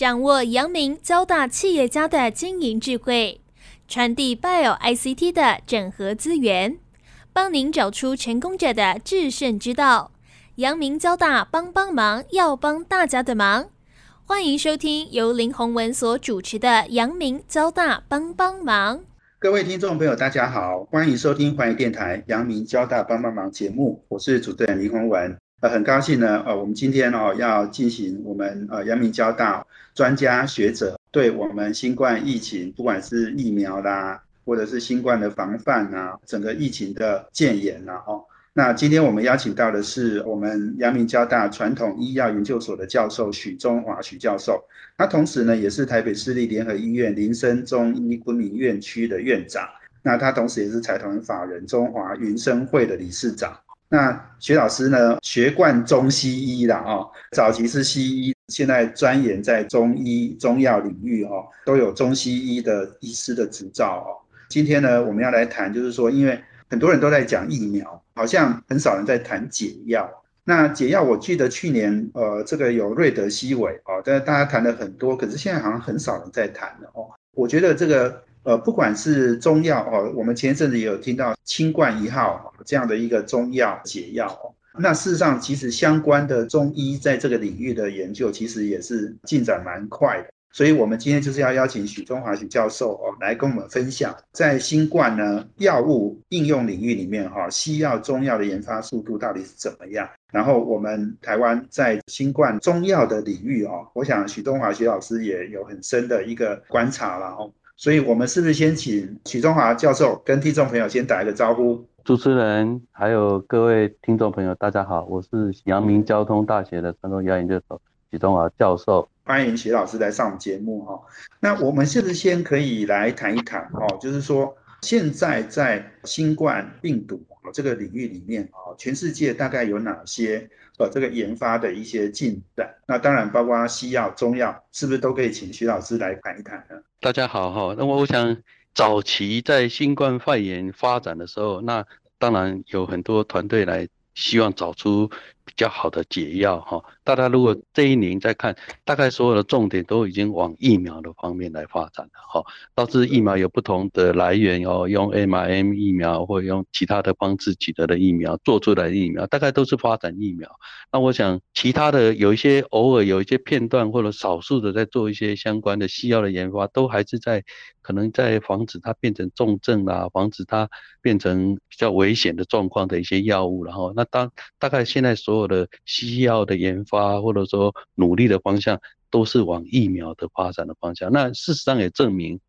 掌握阳明交大企业家的经营智慧，传递 Bio ICT 的整合资源，帮您找出成功者的制胜之道。阳明交大帮帮忙，要帮大家的忙。欢迎收听由林宏文所主持的阳明交大帮帮忙。各位听众朋友，大家好，欢迎收听环宇电台阳明交大帮帮忙节目，我是主持人林宏文。呃，很高兴呢，呃，我们今天哦要进行我们呃阳明交大专家学者对我们新冠疫情，不管是疫苗啦，或者是新冠的防范啊，整个疫情的建言呐，哦。那今天我们邀请到的是我们阳明交大传统医药研究所的教授许中华许教授，他同时呢也是台北市立联合医院林森中医昆明院区的院长，那他同时也是财团法人中华云生会的理事长。那徐老师呢学贯中西医的哦，早期是西医，现在钻研在中医中药领域哦，都有中西医的医师的执照哦。今天呢我们要来谈，就是说因为。很多人都在讲疫苗，好像很少人在谈解药。那解药，我记得去年呃，这个有瑞德西韦哦，但是大家谈了很多，可是现在好像很少人在谈了哦。我觉得这个呃，不管是中药哦，我们前一阵子也有听到清冠一号这样的一个中药解药哦。那事实上，其实相关的中医在这个领域的研究，其实也是进展蛮快的。所以，我们今天就是要邀请许中华许教授哦，来跟我们分享在新冠呢药物应用领域里面哈，西药、中药的研发速度到底是怎么样？然后，我们台湾在新冠中药的领域哦，我想许中华许老师也有很深的一个观察了哦。所以，我们是不是先请许中华教授跟听众朋友先打一个招呼？主持人还有各位听众朋友，大家好，我是阳明交通大学的传统药研究所许中华教授。欢迎许老师来上节目哈。那我们是不是先可以来谈一谈哦？就是说，现在在新冠病毒这个领域里面啊，全世界大概有哪些呃这个研发的一些进展？那当然包括西药、中药，是不是都可以请徐老师来谈一谈呢？大家好哈。那我我想早期在新冠肺炎发展的时候，那当然有很多团队来希望找出。比较好的解药哈，大家如果这一年再看，大概所有的重点都已经往疫苗的方面来发展了哈。导致疫苗有不同的来源哦，用 mRNA 疫苗或者用其他的方式取得的疫苗做出来的疫苗，大概都是发展疫苗。那我想其他的有一些偶尔有一些片段或者少数的在做一些相关的西药的研发，都还是在可能在防止它变成重症啊，防止它变成比较危险的状况的一些药物。然后那当大概现在所有的西药的研发，或者说努力的方向，都是往疫苗的发展的方向。那事实上也证明，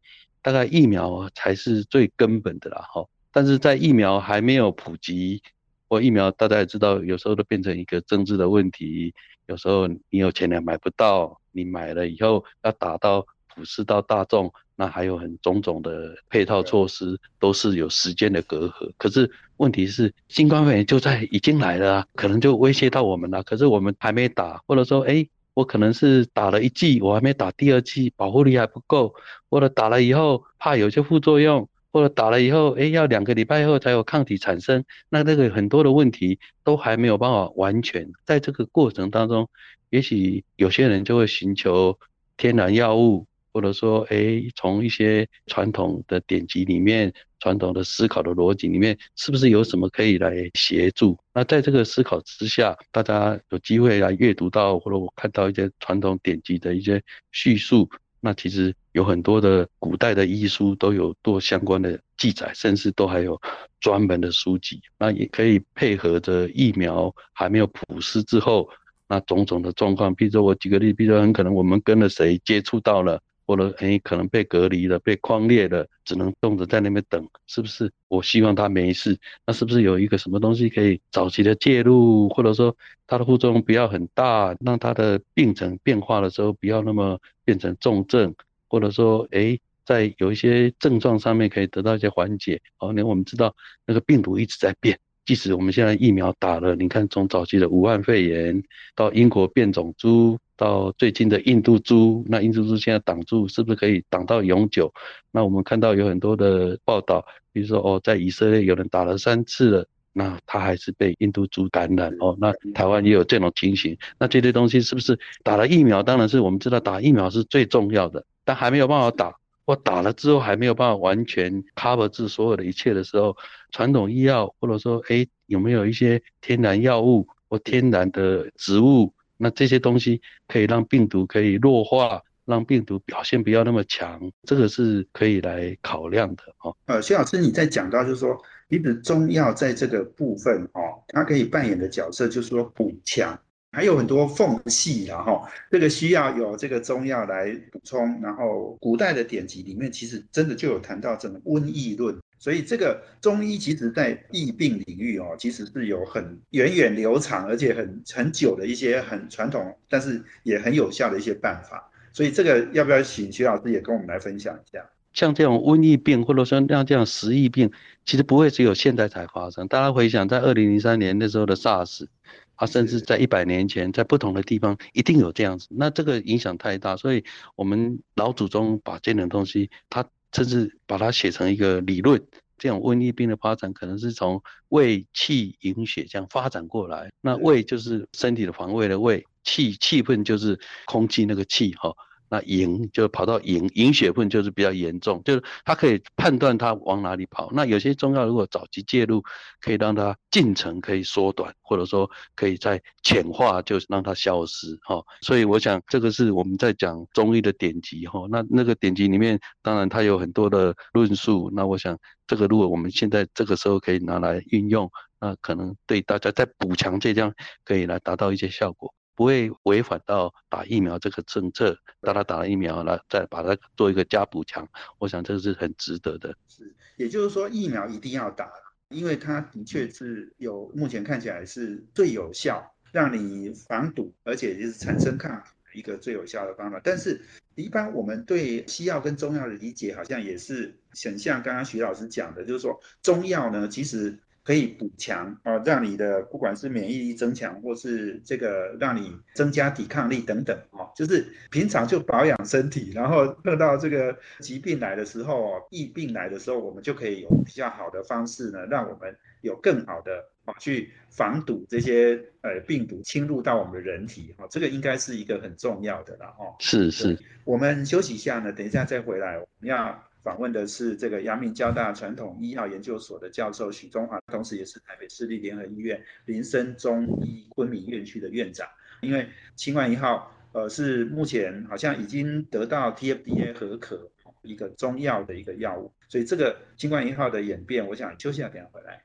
大概疫苗才是最根本的啦。哈，但是在疫苗还没有普及，或疫苗大家也知道，有时候都变成一个政治的问题。有时候你有钱也买不到，你买了以后要打到普世到大众。那还有很种种的配套措施，都是有时间的隔阂。可是问题是，新冠肺炎就在已经来了啊，可能就威胁到我们了。可是我们还没打，或者说，哎，我可能是打了一剂，我还没打第二剂，保护力还不够，或者打了以后怕有些副作用，或者打了以后，哎，要两个礼拜后才有抗体产生。那这个很多的问题都还没有办法完全。在这个过程当中，也许有些人就会寻求天然药物。或者说，哎，从一些传统的典籍里面、传统的思考的逻辑里面，是不是有什么可以来协助？那在这个思考之下，大家有机会来阅读到，或者我看到一些传统典籍的一些叙述，那其实有很多的古代的医书都有做相关的记载，甚至都还有专门的书籍。那也可以配合着疫苗还没有普施之后，那种种的状况，比如说我举个例，比如说很可能我们跟了谁接触到了。或者诶，可能被隔离了，被框列了，只能冻着在那边等，是不是？我希望他没事，那是不是有一个什么东西可以早期的介入，或者说他的副作用不要很大，让他的病程变化的时候不要那么变成重症，或者说诶，在有一些症状上面可以得到一些缓解。好，那我们知道那个病毒一直在变。即使我们现在疫苗打了，你看从早期的武汉肺炎到英国变种株，到最近的印度猪，那印度猪现在挡住是不是可以挡到永久？那我们看到有很多的报道，比如说哦，在以色列有人打了三次了，那他还是被印度猪感染哦。那台湾也有这种情形，那这些东西是不是打了疫苗？当然是我们知道打疫苗是最重要的，但还没有办法打，或打了之后还没有办法完全 cover 住所有的一切的时候，传统医药或者说哎有没有一些天然药物或天然的植物，那这些东西可以让病毒可以弱化。让病毒表现不要那么强，这个是可以来考量的哦。呃，薛老师，你在讲到就是说，其实中药在这个部分哦，它可以扮演的角色就是说补强，还有很多缝隙然后这个需要有这个中药来补充。然后古代的典籍里面其实真的就有谈到这个瘟疫论，所以这个中医其实在疫病领域哦，其实是有很源远流长而且很很久的一些很传统，但是也很有效的一些办法。所以这个要不要请徐老师也跟我们来分享一下？像这种瘟疫病，或者说像这样食疫病，其实不会只有现在才发生。大家回想，在二零零三年那时候的 SARS，啊，甚至在一百年前，在不同的地方一定有这样子。那这个影响太大，所以我们老祖宗把这种东西，他甚至把它写成一个理论。这种瘟疫病的发展，可能是从胃、气、营、血这样发展过来。那胃就是身体的防卫的胃。气气氛就是空气那个气哈，那营就跑到营营血分就是比较严重，就是它可以判断它往哪里跑。那有些中药如果早期介入，可以让它进程可以缩短，或者说可以在浅化，就让它消失哈。所以我想这个是我们在讲中医的典籍哈。那那个典籍里面，当然它有很多的论述。那我想这个如果我们现在这个时候可以拿来运用，那可能对大家在补强这样可以来达到一些效果。不会违反到打疫苗这个政策，当他打了疫苗了，再把它做一个加补强，我想这个是很值得的。是，也就是说疫苗一定要打，因为它的确是有目前看起来是最有效，让你防堵，而且就是产生抗体一个最有效的方法。但是，一般我们对西药跟中药的理解，好像也是很像刚刚徐老师讲的，就是说中药呢，其实。可以补强啊，让你的不管是免疫力增强，或是这个让你增加抵抗力等等啊，就是平常就保养身体，然后碰到这个疾病来的时候，疫病来的时候，我们就可以有比较好的方式呢，让我们有更好的啊去防堵这些呃病毒侵入到我们的人体哈，这个应该是一个很重要的了哈。是是，我们休息一下呢，等一下再回来，我们要。访问的是这个阳明交大传统医药研究所的教授许中华，同时也是台北市立联合医院林森中医昆明院区的院长。因为清冠一号，呃，是目前好像已经得到 TFDA 合可一个中药的一个药物，所以这个清冠一号的演变，我想休息下等下回来。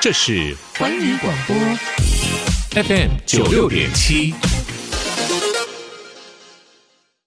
这是环宇广播 FM 九六点七。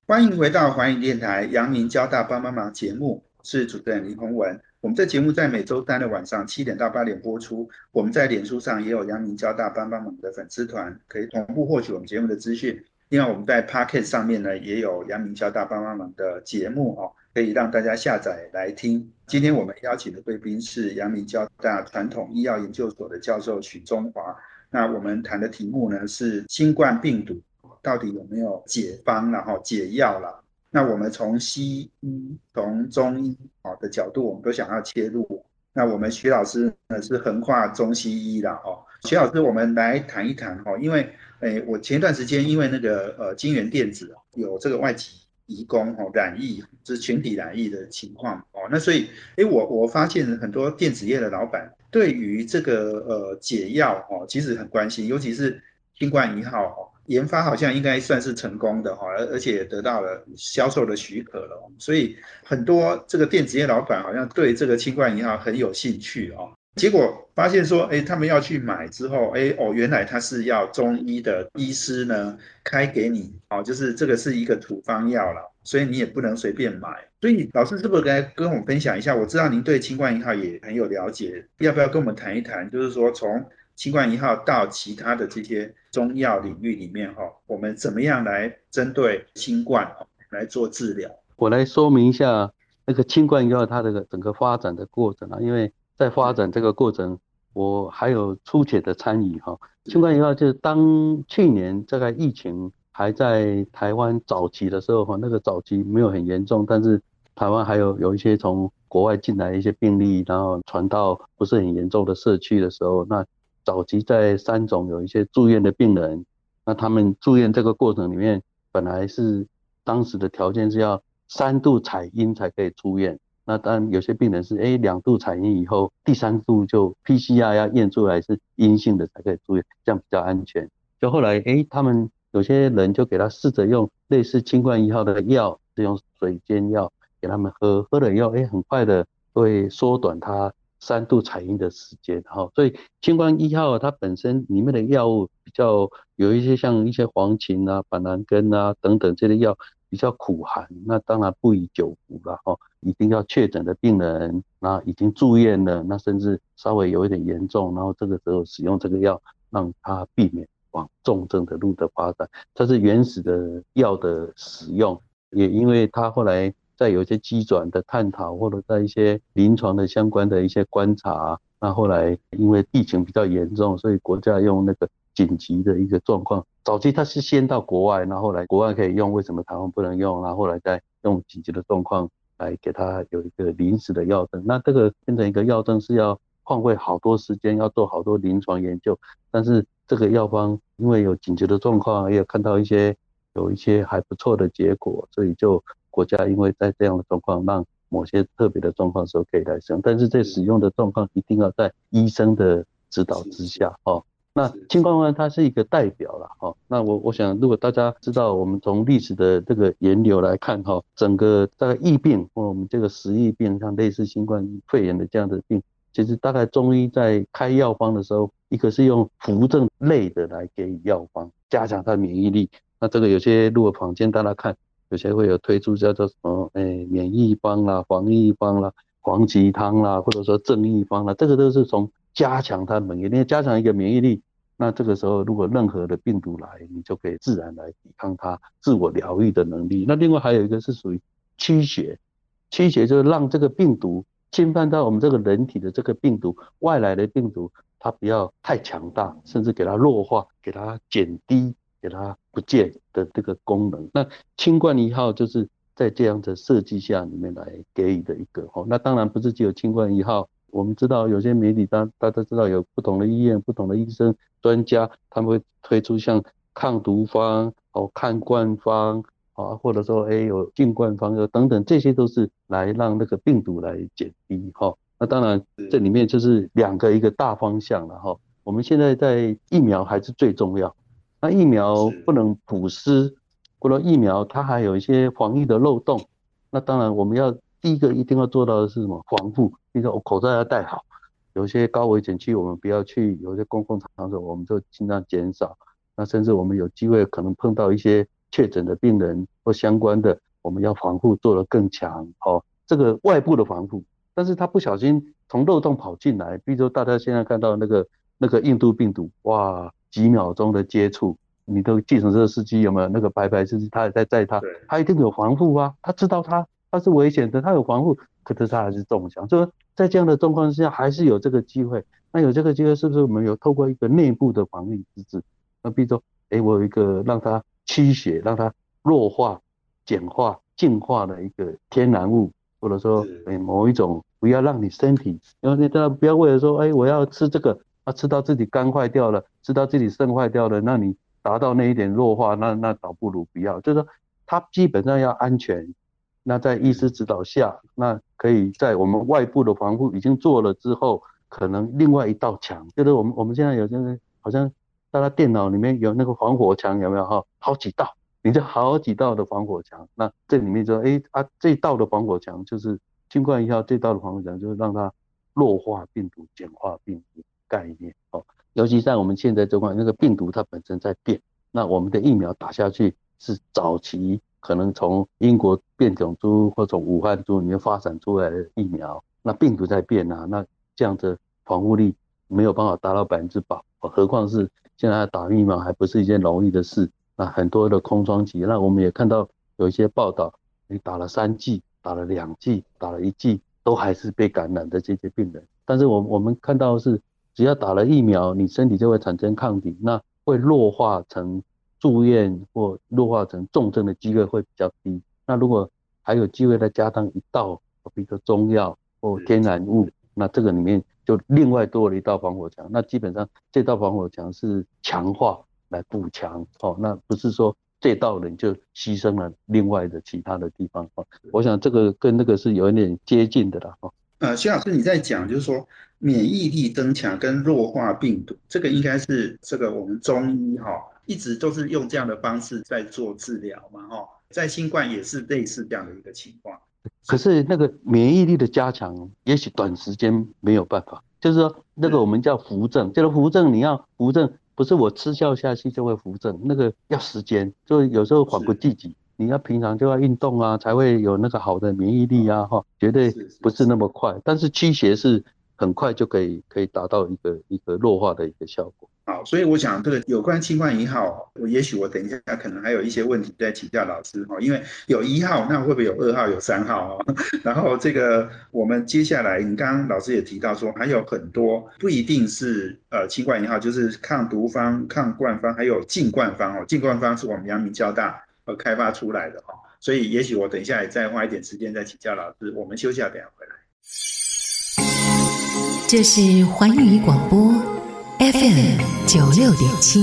欢迎回到环宇电台阳明交大帮帮忙节目，是主持人林宏文。我们这节目在每周三的晚上七点到八点播出。我们在脸书上也有阳明交大帮帮忙的粉丝团，可以同步获取我们节目的资讯。另外，我们在 p o c k e t 上面呢，也有阳明交大帮帮忙的节目哦，可以让大家下载来听。今天我们邀请的贵宾是阳明交大传统医药研究所的教授许中华。那我们谈的题目呢是新冠病毒。到底有没有解方然后？解药了？那我们从西医、从中医啊的角度，我们都想要切入。那我们徐老师呢是横跨中西医的哦。徐老师，我们来谈一谈哈，因为诶，我前一段时间因为那个呃金源电子有这个外籍移工哦染疫，就是群体染疫的情况哦。那所以诶，我我发现很多电子业的老板对于这个呃解药哦，其实很关心，尤其是新冠一号哦。研发好像应该算是成功的哈，而而且得到了销售的许可了，所以很多这个电子业老板好像对这个清冠一号很有兴趣哦。结果发现说，哎，他们要去买之后，哎哦，原来他是要中医的医师呢开给你哦，就是这个是一个处方药了，所以你也不能随便买。所以老师是不是该跟我们分享一下？我知道您对清冠一号也很有了解，要不要跟我们谈一谈？就是说从清冠一号到其他的这些中药领域里面哈，我们怎么样来针对新冠来做治疗？我来说明一下那个新冠一号它的整个发展的过程啊，因为在发展这个过程，我还有粗浅的参与哈。新冠一号就是当去年这个疫情还在台湾早期的时候哈，那个早期没有很严重，但是台湾还有有一些从国外进来一些病例，然后传到不是很严重的社区的时候，那早期在三种有一些住院的病人，那他们住院这个过程里面，本来是当时的条件是要三度采阴才可以出院。那当然有些病人是哎两度采阴以后，第三度就 PCR 要验出来是阴性的才可以出院，这样比较安全。就后来哎他们有些人就给他试着用类似清冠一号的药，是用水煎药给他们喝，喝了以后哎很快的会缩短他三度采阴的时间哈。所以清冠一号它本身里面的药物比较有一些像一些黄芩啊、板蓝根啊等等这些药。比较苦寒，那当然不宜久服了哦。一定要确诊的病人，那已经住院了，那甚至稍微有一点严重，然后这个时候使用这个药，让他避免往重症的路的发展。这是原始的药的使用，也因为他后来在有一些机转的探讨，或者在一些临床的相关的一些观察，那后来因为疫情比较严重，所以国家用那个。紧急的一个状况，早期它是先到国外，然后来国外可以用，为什么台湾不能用？然后来再用紧急的状况来给他有一个临时的药证。那这个变成一个药证是要换位好多时间，要做好多临床研究。但是这个药方因为有紧急的状况，也有看到一些有一些还不错的结果，所以就国家因为在这样的状况，让某些特别的状况时候可以来使用。但是在使用的状况一定要在医生的指导之下，哦。那青光丸它是一个代表了哈，那我我想如果大家知道，我们从历史的这个源流来看哈，整个大概疫病或我们这个食疫病，像类似新冠肺炎的这样的病，其实大概中医在开药方的时候，一个是用扶正类的来给予药方，加强它免疫力。那这个有些如果坊间大家看，有些会有推出叫做什么，哎，免疫方啦、防疫方啦、黄芪汤啦，或者说正疫方啦，这个都是从加强它免疫力，加强一个免疫力。那这个时候，如果任何的病毒来，你就可以自然来抵抗它，自我疗愈的能力。那另外还有一个是属于驱邪，驱邪就是让这个病毒侵犯到我们这个人体的这个病毒，外来的病毒它不要太强大，甚至给它弱化，给它减低，给它不见的这个功能。那清冠一号就是在这样的设计下里面来给予的一个哦。那当然不是只有清冠一号。我们知道有些媒体，大大家知道有不同的医院、不同的医生、专家，他们会推出像抗毒方、哦抗冠方啊，或者说哎有净冠方，等等，这些都是来让那个病毒来减低哈。那当然这里面就是两个一个大方向了哈。我们现在在疫苗还是最重要，那疫苗不能普施，或者疫苗它还有一些防疫的漏洞，那当然我们要。第一个一定要做到的是什么？防护。第一个，我口罩要戴好。有些高危险区我们不要去，有些公共场所我们就尽量减少。那甚至我们有机会可能碰到一些确诊的病人或相关的，我们要防护做得更强。哦，这个外部的防护，但是他不小心从漏洞跑进来，比如说大家现在看到那个那个印度病毒，哇，几秒钟的接触，你的计程车司机有没有那个白白司机，他也在载他，他一定有防护啊，他知道他。他是危险的，他有防护，可是他还是中枪。就说在这样的状况之下，还是有这个机会。那有这个机会，是不是我们有透过一个内部的防御机制？那比如说，哎，我有一个让它驱血、让它弱化、简化、净化的一个天然物，或者说，哎，某一种不要让你身体，因为你不要为了说，哎，我要吃这个，啊，吃到自己肝坏掉了，吃到自己肾坏掉了，那你达到那一点弱化，那那倒不如不要。就是说，它基本上要安全。那在医师指导下，那可以在我们外部的防护已经做了之后，可能另外一道墙，就是我们我们现在有就是好像大家电脑里面有那个防火墙有没有哈？好几道，你这好几道的防火墙，那这里面就哎啊这道的防火墙就是新冠一号这道的防火墙就是让它弱化病毒、简化病毒概念哦，尤其在我们现在这块那个病毒它本身在变，那我们的疫苗打下去是早期。可能从英国变种株或从武汉株里面发展出来的疫苗，那病毒在变啊，那这样子防护力没有办法达到百分之百，何况是现在打疫苗还不是一件容易的事，那很多的空窗期，那我们也看到有一些报道，你打了三剂、打了两剂、打了一剂，都还是被感染的这些病人，但是我我们看到是只要打了疫苗，你身体就会产生抗体，那会弱化成。住院或弱化成重症的机会会比较低。那如果还有机会再加上一道比如说中药或天然物，那这个里面就另外多了一道防火墙。那基本上这道防火墙是强化来补强哦，那不是说这道人就牺牲了另外的其他的地方哦。我想这个跟那个是有一点接近的了哈。呃，徐老师你在讲就是说免疫力增强跟弱化病毒，这个应该是这个我们中医哈一直都是用这样的方式在做治疗嘛哈，在新冠也是类似这样的一个情况。可是那个免疫力的加强，也许短时间没有办法，就是说那个我们叫扶正，这个扶正你要扶正，不是我吃药下去就会扶正，那个要时间，就有时候缓不济急。你要平常就要运动啊，才会有那个好的免疫力啊，哈，绝对不是那么快。但是驱邪是很快就可以可以达到一个一个弱化的一个效果。好，所以我想这个有关新冠一号，我也许我等一下可能还有一些问题再请教老师哈，因为有一号，那会不会有二号、有三号啊？然后这个我们接下来，你刚刚老师也提到说，还有很多不一定是呃新冠一号，就是抗毒方、抗冠方，还有净冠方哦。净冠方是我们阳明交大。呃，开发出来的哈，所以也许我等一下也再花一点时间再请教老师。我们休息下，等下回来。这是环宇广播 FM 九六点七，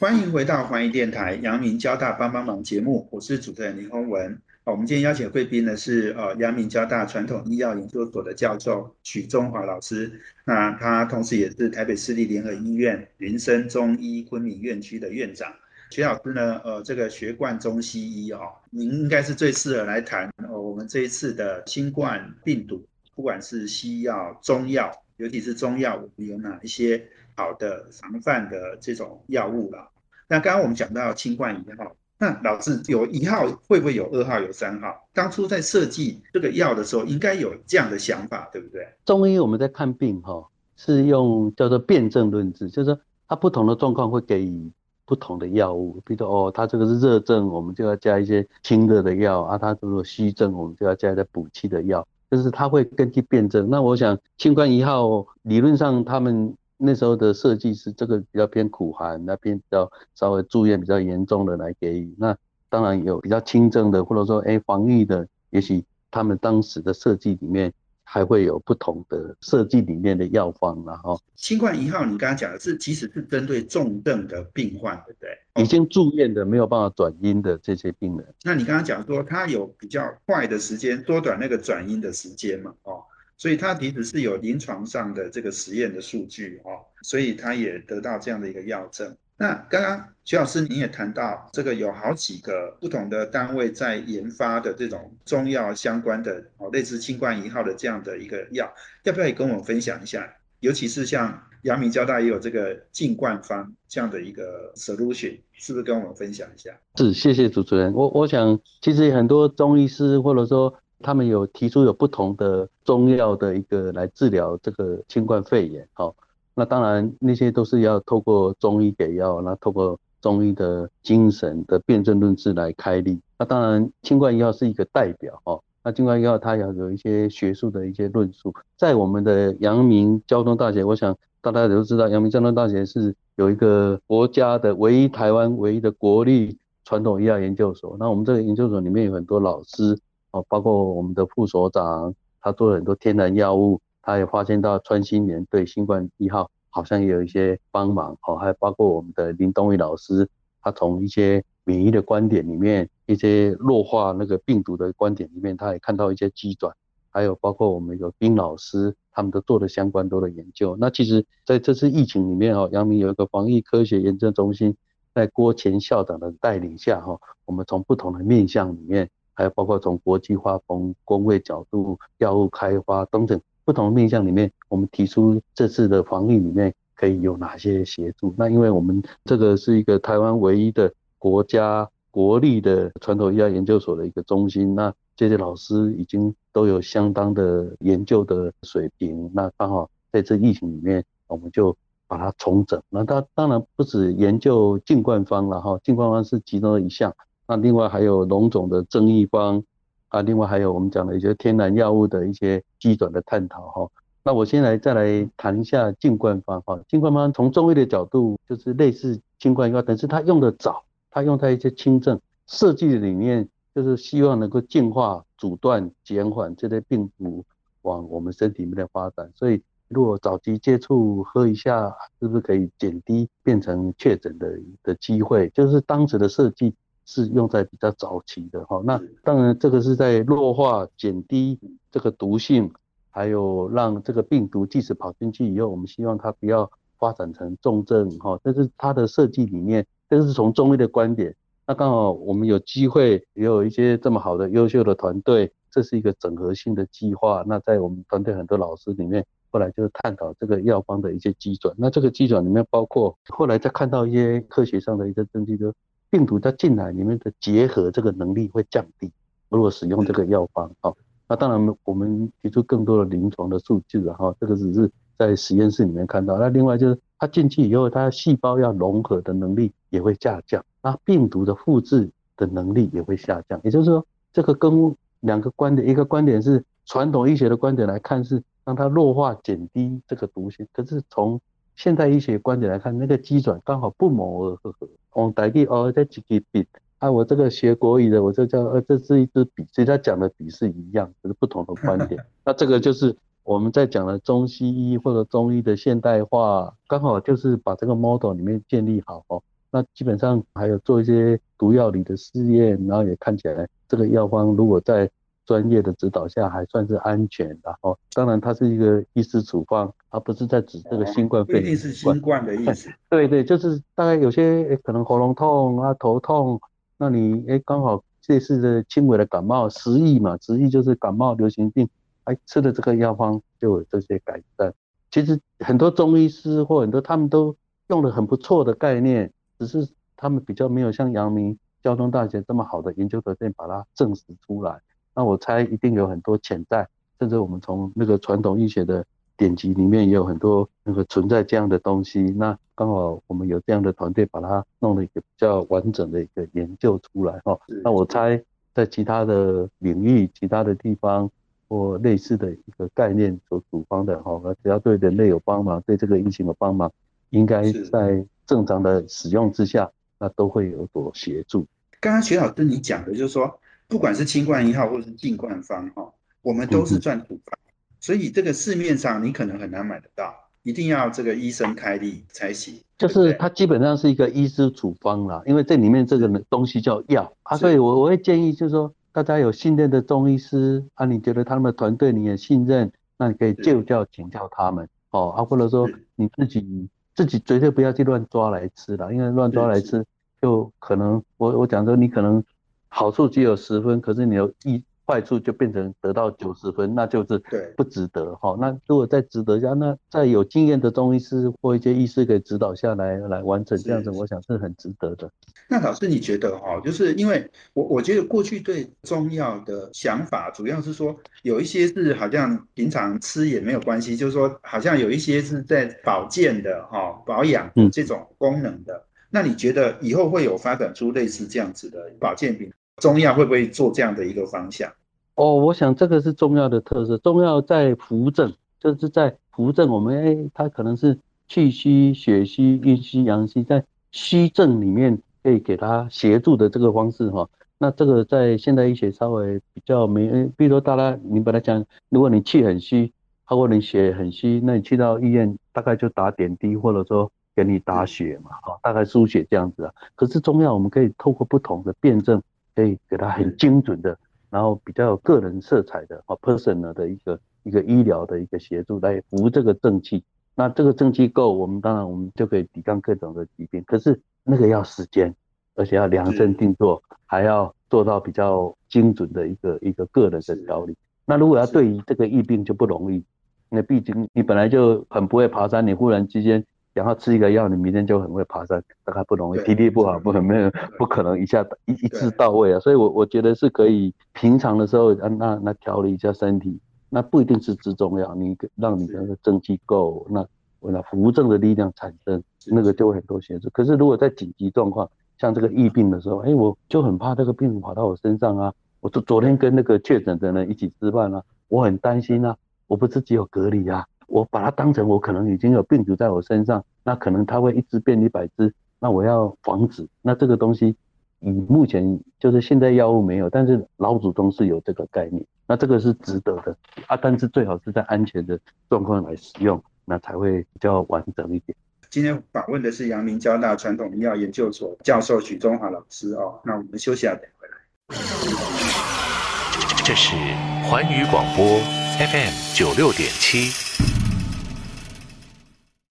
欢迎回到环宇电台阳明交大帮帮忙节目，我是主持人林宏文。我们今天邀请贵宾呢是呃阳明交大传统医药研究所的教授许中华老师，那他同时也是台北市立联合医院云生中医昆明院区的院长。徐老师呢？呃，这个学贯中西医哦，您应该是最适合来谈呃我们这一次的新冠病毒，不管是西药、中药，尤其是中药，我们有哪一些好的防范的这种药物了？那刚刚我们讲到新冠一号，那老师有一号会不会有二号、有三号？当初在设计这个药的时候，应该有这样的想法，对不对？中医我们在看病哈，是用叫做辨证论治，就是说它不同的状况会给予。不同的药物，比如说哦，它这个是热症，我们就要加一些清热的药啊；它如果虚症，我们就要加一些补气的药。就是它会根据辨证。那我想，清冠一号理论上他们那时候的设计是这个比较偏苦寒，那边比较稍微住院比较严重的来给予。那当然有比较轻症的，或者说哎防御的，也许他们当时的设计里面。还会有不同的设计里面的药方，然后新冠一号，你刚刚讲的是，其实是针对重症的病患，对不对？已经住院的没有办法转阴的这些病人。那你刚刚讲说，它有比较快的时间，缩短那个转阴的时间嘛？哦，所以它其实是有临床上的这个实验的数据哦，所以它也得到这样的一个药证。那刚刚徐老师您也谈到，这个有好几个不同的单位在研发的这种中药相关的哦，类似新冠一号的这样的一个药，要不要也跟我们分享一下？尤其是像阳明交大也有这个净冠方这样的一个 solution，是不是跟我们分享一下？是，谢谢主持人。我我想其实很多中医师或者说他们有提出有不同的中药的一个来治疗这个新冠肺炎，好。那当然，那些都是要透过中医给药，那透过中医的精神的辩证论治来开立。那当然，清冠医药是一个代表哦。那清冠医药它要有一些学术的一些论述，在我们的阳明交通大学，我想大家都知道，阳明交通大学是有一个国家的唯一台湾唯一的国立传统医药研究所。那我们这个研究所里面有很多老师哦，包括我们的副所长，他做了很多天然药物。他也发现到川新年对新冠一号好像也有一些帮忙哦，还包括我们的林东宇老师，他从一些免疫的观点里面，一些弱化那个病毒的观点里面，他也看到一些机转，还有包括我们有丁老师，他们都做了相关多的研究。那其实在这次疫情里面哦，阳明有一个防疫科学研究中心，在郭前校长的带领下哈，我们从不同的面向里面，还有包括从国际化、从工位角度、药物开发等等。不同面向里面，我们提出这次的防疫里面可以有哪些协助？那因为我们这个是一个台湾唯一的国家国立的传统医药研究所的一个中心，那这些老师已经都有相当的研究的水平。那刚好在这疫情里面，我们就把它重整。那当当然不止研究净冠方了哈，净冠方是其中的一项。那另外还有龙种的正义方。啊，另外还有我们讲的一些天然药物的一些基转的探讨哈。那我先来再来谈一下净冠方哈。净冠方从中医的角度就是类似清冠药，但是它用的早，它用在一些轻症设计的理念就是希望能够净化、阻断、减缓这些病毒往我们身体里面的发展。所以，如果早期接触喝一下，是不是可以减低变成确诊的的机会？就是当时的设计是用在比较早期的哈。那当然，这个是在弱化、减低这个毒性，还有让这个病毒即使跑进去以后，我们希望它不要发展成重症哈。这是它的设计理念，这是从中医的观点。那刚好我们有机会，也有一些这么好的优秀的团队，这是一个整合性的计划。那在我们团队很多老师里面，后来就是探讨这个药方的一些基准。那这个基准里面包括后来再看到一些科学上的一些证据，就病毒在进来里面的结合这个能力会降低。如果使用这个药方，哈，那当然我们提出更多的临床的数据，哈，这个只是在实验室里面看到。那另外就是它进去以后，它细胞要融合的能力也会下降。那病毒的复制的能力也会下降，也就是说，这个跟两个观点，一个观点是传统医学的观点来看，是让它弱化、减低这个毒性。可是从现代医学观点来看，那个基转刚好不谋而合。哦，代替哦，这几个笔啊，我这个学国语的，我这叫呃，这是一支笔，所以他讲的笔是一样，只是不同的观点。那这个就是我们在讲的中西医或者中医的现代化，刚好就是把这个 model 里面建立好哦。那基本上还有做一些毒药理的试验，然后也看起来这个药方如果在专业的指导下还算是安全的哦。当然它是一个医师处方，而不是在指这个新冠肺炎。一定是新冠的意思。对对，就是大概有些可能喉咙痛啊、头痛，那你哎刚好这次的轻微的感冒，食疫嘛，食疫就是感冒流行病，哎吃的这个药方就有这些改善。其实很多中医师或很多他们都用了很不错的概念。只是他们比较没有像阳明交通大学这么好的研究条件把它证实出来。那我猜一定有很多潜在，甚至我们从那个传统医学的典籍里面也有很多那个存在这样的东西。那刚好我们有这样的团队把它弄了一个比较完整的一个研究出来哈。那我猜在其他的领域、其他的地方或类似的一个概念所主方的哈，只要对人类有帮忙，对这个疫情有帮忙，应该在。正常的使用之下，那都会有所协助。刚刚徐老师你讲的，就是说，不管是清冠一号或者是净冠方哈，我们都是赚土方，所以这个市面上你可能很难买得到，一定要这个医生开立才行。就是它基本上是一个医师处方啦，因为这里面这个东西叫药。啊，所以我我会建议就是说，大家有信任的中医师啊，你觉得他们的团队你也信任，那你可以就教请教他们哦啊，或者说你自己。自己绝对不要去乱抓来吃了，因为乱抓来吃，就可能我我讲说你可能好处只有十分，可是你有一坏处就变成得到九十分，那就是不值得哈。那如果再值得下，那在有经验的中医师或一些医师给指导下来来完成这样子，我想是很值得的。那老师你觉得哈，就是因为我我觉得过去对中药的想法，主要是说有一些是好像平常吃也没有关系，就是说好像有一些是在保健的哈保养这种功能的。那你觉得以后会有发展出类似这样子的保健品？中药会不会做这样的一个方向？哦，我想这个是中药的特色。中药在扶正，就是在扶正。我们哎，它可能是气虚、血虚、阴虚、阳虚，在虚症里面可以给它协助的这个方式哈。那这个在现代医学稍微比较没，比如说大家你把它讲，如果你气很虚，包括你血很虚，那你去到医院大概就打点滴，或者说给你打血嘛，哈，大概输血这样子啊。可是中药我们可以透过不同的辩证。可以给他很精准的，然后比较有个人色彩的啊，personal 的一个一个医疗的一个协助来扶这个正气。那这个正气够，我们当然我们就可以抵抗各种的疾病。可是那个要时间，而且要量身定做，还要做到比较精准的一个一个个人的调理。那如果要对于这个疫病就不容易，那毕竟你本来就很不会爬山，你忽然之间。然后吃一个药，你明天就很会爬山，大概不容易，体力不好，不可能，不可能一下一一次到位啊。所以，我我觉得是可以平常的时候，啊，那那调理一下身体，那不一定是吃中药，你让你的那个正气够，那那扶正的力量产生，那个就会很多协助。可是如果在紧急状况，像这个疫病的时候，哎，我就很怕这个病跑到我身上啊。我昨昨天跟那个确诊的人一起吃饭啊，我很担心啊，我不是只有隔离啊。我把它当成我可能已经有病毒在我身上，那可能它会一只变一百只，那我要防止。那这个东西以目前就是现在药物没有，但是老祖宗是有这个概念，那这个是值得的啊，但是最好是在安全的状况来使用，那才会比较完整一点。今天访问的是阳明交大传统医药研究所教授许中华老师哦，那我们休息下等回来。这是环宇广播 FM 九六点七。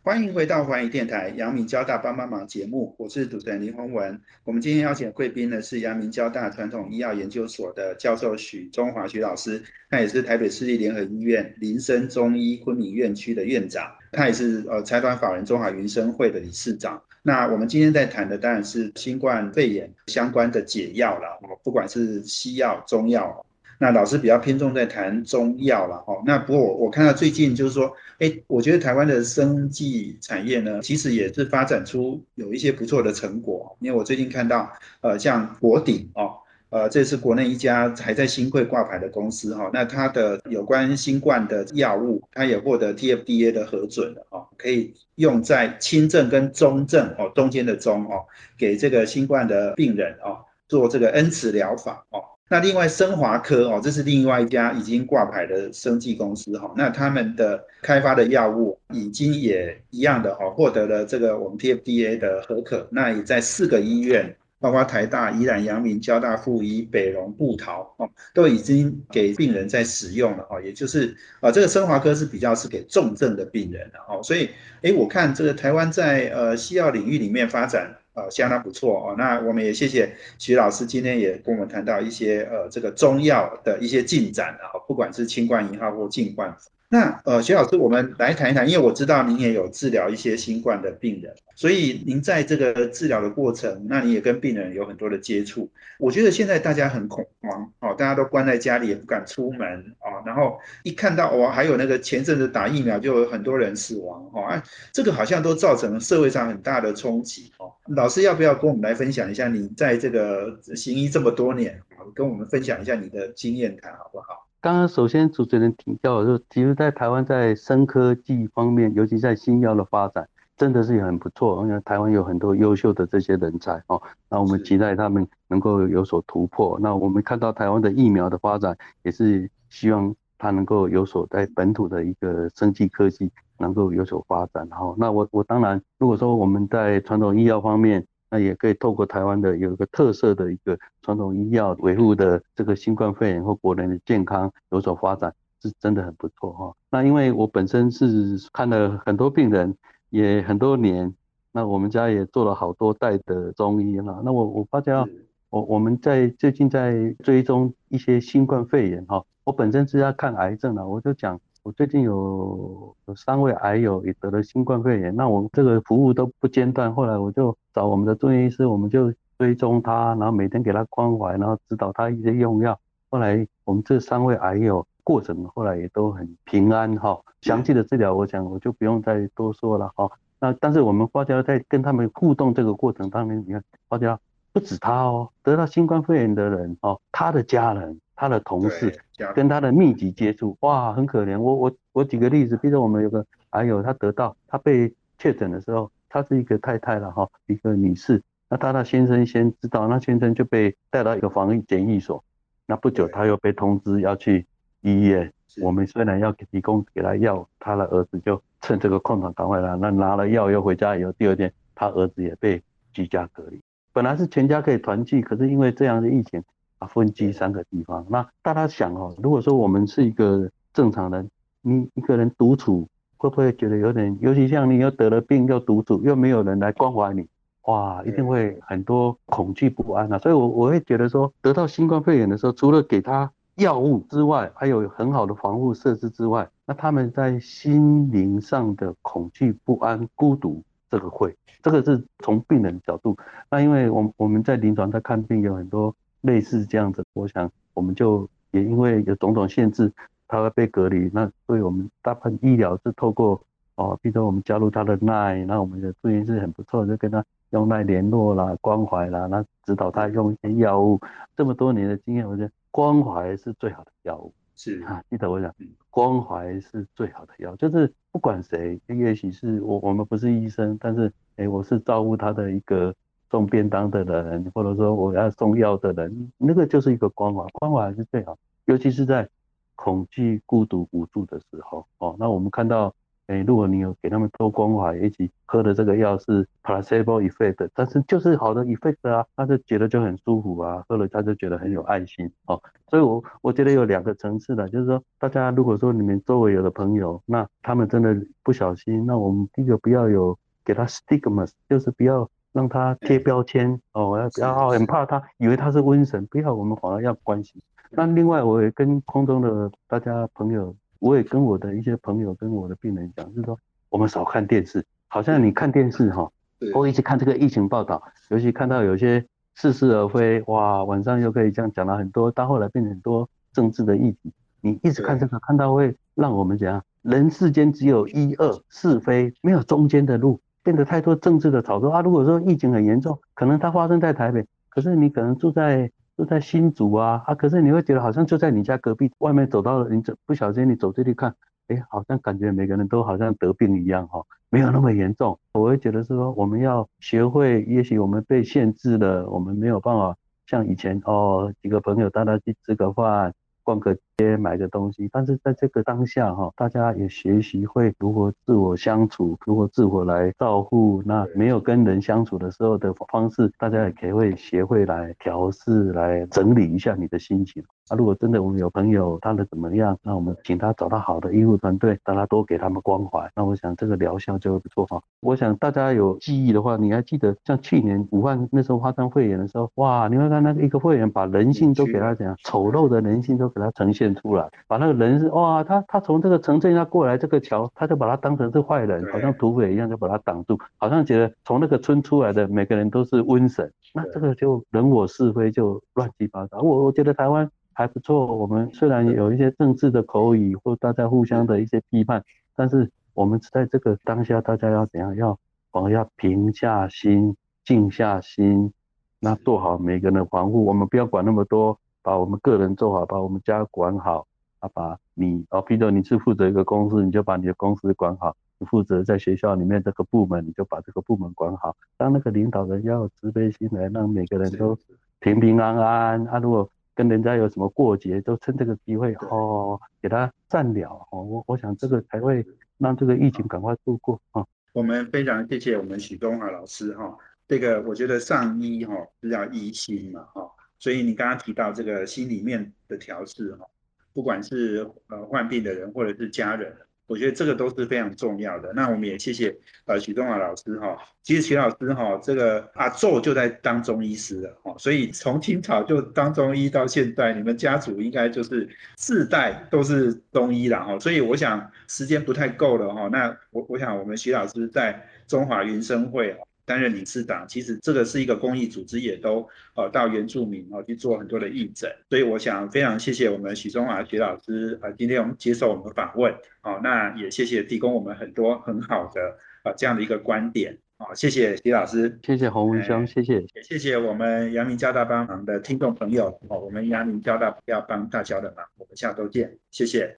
欢迎回到环宇电台阳明交大帮帮忙节目，我是主持人林宏文。我们今天邀请贵宾呢是阳明交大传统医药研究所的教授许中华许老师，他也是台北市立联合医院林森中医昆明院区的院长，他也是呃财团法人中华云生会的理事长。那我们今天在谈的当然是新冠肺炎相关的解药了，不管是西药、中药。那老师比较偏重在谈中药了哈，那不过我我看到最近就是说，哎，我觉得台湾的生技产业呢，其实也是发展出有一些不错的成果。因为我最近看到，呃，像国鼎哦，呃，这是国内一家还在新贵挂牌的公司哈，那它的有关新冠的药物，它也获得 TFDA 的核准了哦，可以用在轻症跟中症哦中间的中哦，给这个新冠的病人哦做这个恩慈疗法哦。那另外生华科哦，这是另外一家已经挂牌的生技公司哈。那他们的开发的药物已经也一样的哈，获得了这个我们 TFDA 的核可。那也在四个医院，包括台大、宜兰、阳明、交大附医、北荣、布桃哦，都已经给病人在使用了哈。也就是啊，这个生华科是比较是给重症的病人的哦。所以，哎，我看这个台湾在呃西药领域里面发展。呃，相当不错哦。那我们也谢谢徐老师今天也跟我们谈到一些呃这个中药的一些进展啊，不管是清冠一号或净冠。那呃，徐老师，我们来谈一谈，因为我知道您也有治疗一些新冠的病人，所以您在这个治疗的过程，那你也跟病人有很多的接触。我觉得现在大家很恐慌哦，大家都关在家里也不敢出门啊，然后一看到哇，还有那个前阵子打疫苗就有很多人死亡哦啊，这个好像都造成社会上很大的冲击哦。老师要不要跟我们来分享一下，你在这个行医这么多年，跟我们分享一下你的经验谈好不好？刚刚首先主持人提到，就其实，在台湾在生科技方面，尤其在新药的发展，真的是很不错。因为台湾有很多优秀的这些人才哦，那我们期待他们能够有所突破。那我们看到台湾的疫苗的发展，也是希望它能够有所在本土的一个生技科技能够有所发展。然后，那我我当然，如果说我们在传统医药方面，那也可以透过台湾的有一个特色的一个传统医药维护的这个新冠肺炎或国人的健康有所发展，是真的很不错哈。那因为我本身是看了很多病人，也很多年，那我们家也做了好多代的中医哈。那我我发觉我我们在最近在追踪一些新冠肺炎哈。我本身是要看癌症的，我就讲。我最近有有三位癌友也得了新冠肺炎，那我这个服务都不间断。后来我就找我们的中医师，我们就追踪他，然后每天给他关怀，然后指导他一些用药。后来我们这三位癌友过程后来也都很平安哈。详细的治疗，我想我就不用再多说了哈。那但是我们花椒在跟他们互动这个过程当中，你看花椒不止他哦，得到新冠肺炎的人哦，他的家人。他的同事跟他的密集接触，哇，很可怜。我我我举个例子，比如说我们有个还有他得到他被确诊的时候，他是一个太太了哈，一个女士。那他的先生先知道，那先生就被带到一个防疫检疫所。那不久他又被通知要去医院。我们虽然要提供给他药，他的儿子就趁这个空档赶快来，那拿了药又回家以后，第二天他儿子也被居家隔离。本来是全家可以团聚，可是因为这样的疫情。啊，分居三个地方。那大家想哦，如果说我们是一个正常人，你一个人独处，会不会觉得有点？尤其像你又得了病，又独处，又没有人来关怀你，哇，一定会很多恐惧不安啊。所以，我我会觉得说，得到新冠肺炎的时候，除了给他药物之外，还有很好的防护设施之外，那他们在心灵上的恐惧不安、孤独，这个会，这个是从病人角度。那因为我我们在临床在看病有很多。类似这样子，我想我们就也因为有种种限制，他会被隔离。那所以我们大部分医疗是透过哦，比如说我们加入他的奈，那我们的助援是很不错，就跟他用奈联络啦、关怀啦，那指导他用一些药物。这么多年的经验，我觉得关怀是最好的药物。是啊，记得我讲，关怀是最好的药，就是不管谁，也许是我我们不是医生，但是哎，我是照顾他的一个。送便当的人，或者说我要送药的人，那个就是一个关怀，关怀还是最好，尤其是在恐惧、孤独、无助的时候哦。那我们看到。哎，如果你有给他们多关怀，一起喝的这个药是 placebo effect，但是就是好的 effect 啊，他就觉得就很舒服啊，喝了他就觉得很有爱心哦。所以，我我觉得有两个层次的，就是说，大家如果说你们周围有的朋友，那他们真的不小心，那我们第一个不要有给他 stigmas，就是不要让他贴标签哦，要不要很怕他以为他是瘟神，不要，我们反而要关心。那另外，我也跟空中的大家朋友。我也跟我的一些朋友、跟我的病人讲，就是说我们少看电视，好像你看电视哈，我一直看这个疫情报道，尤其看到有些似是而非，哇，晚上又可以这样讲了很多，到后来变成很多政治的议题，你一直看这个，看到会让我们怎样？人世间只有一二是非，没有中间的路，变得太多政治的炒作啊。如果说疫情很严重，可能它发生在台北，可是你可能住在。住在新竹啊啊！可是你会觉得好像就在你家隔壁，外面走到了，你走不小心你走这里看，哎，好像感觉每个人都好像得病一样哈，没有那么严重。我会觉得是说，我们要学会，也许我们被限制了，我们没有办法像以前哦，几个朋友大家去吃个饭。逛个街买个东西，但是在这个当下哈，大家也学习会如何自我相处，如何自我来照顾。那没有跟人相处的时候的方式，大家也可以会学会来调试，来整理一下你的心情。啊，如果真的我们有朋友他的怎么样，那我们请他找到好的医护团队，让他多给他们关怀，那我想这个疗效就会不错哈。我想大家有记忆的话，你还记得像去年武汉那时候发生肺炎的时候，哇，你会看那个一个会员把人性都给他讲丑陋的人性都给他呈现出来，把那个人是哇，他他从这个城镇他过来这个桥，他就把他当成是坏人，好像土匪一样就把他挡住，好像觉得从那个村出来的每个人都是瘟神，那这个就人我是非就乱七八糟。我我觉得台湾。还不错，我们虽然有一些政治的口语或大家互相的一些批判，但是我们在这个当下，大家要怎样？要我们要平下心、静下心，那做好每个人的防护。我们不要管那么多，把我们个人做好，把我们家管好。啊，把你哦，比如你是负责一个公司，你就把你的公司管好；你负责在学校里面这个部门，你就把这个部门管好。当那个领导人要有慈悲心来，让每个人都平平安安。啊，如果跟人家有什么过节，都趁这个机会哦，给他占了哦。我我想这个才会让这个疫情赶快度过啊。我们非常谢谢我们许东华老师哈。这个我觉得上医哈是要医心嘛哈，所以你刚刚提到这个心里面的调试哈，不管是呃患病的人或者是家人。我觉得这个都是非常重要的。那我们也谢谢呃许东华老师哈。其实许老师哈，这个阿宙就在当中医师了哈，所以从清朝就当中医到现在，你们家族应该就是四代都是中医了哈。所以我想时间不太够了哈。那我我想我们徐老师在中华云生会。担任理事长，其实这个是一个公益组织，也都呃到原住民哦去做很多的义诊，所以我想非常谢谢我们许中华徐老师啊，今天我们接受我们访问，哦，那也谢谢提供我们很多很好的啊这样的一个观点，哦，谢谢徐老师，谢谢洪文香，谢谢，也谢谢我们阳明交大帮忙的听众朋友，哦，我们阳明交大要帮大家的忙，我们下周见，谢谢。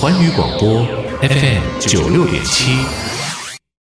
环宇广播 FM 九六点七。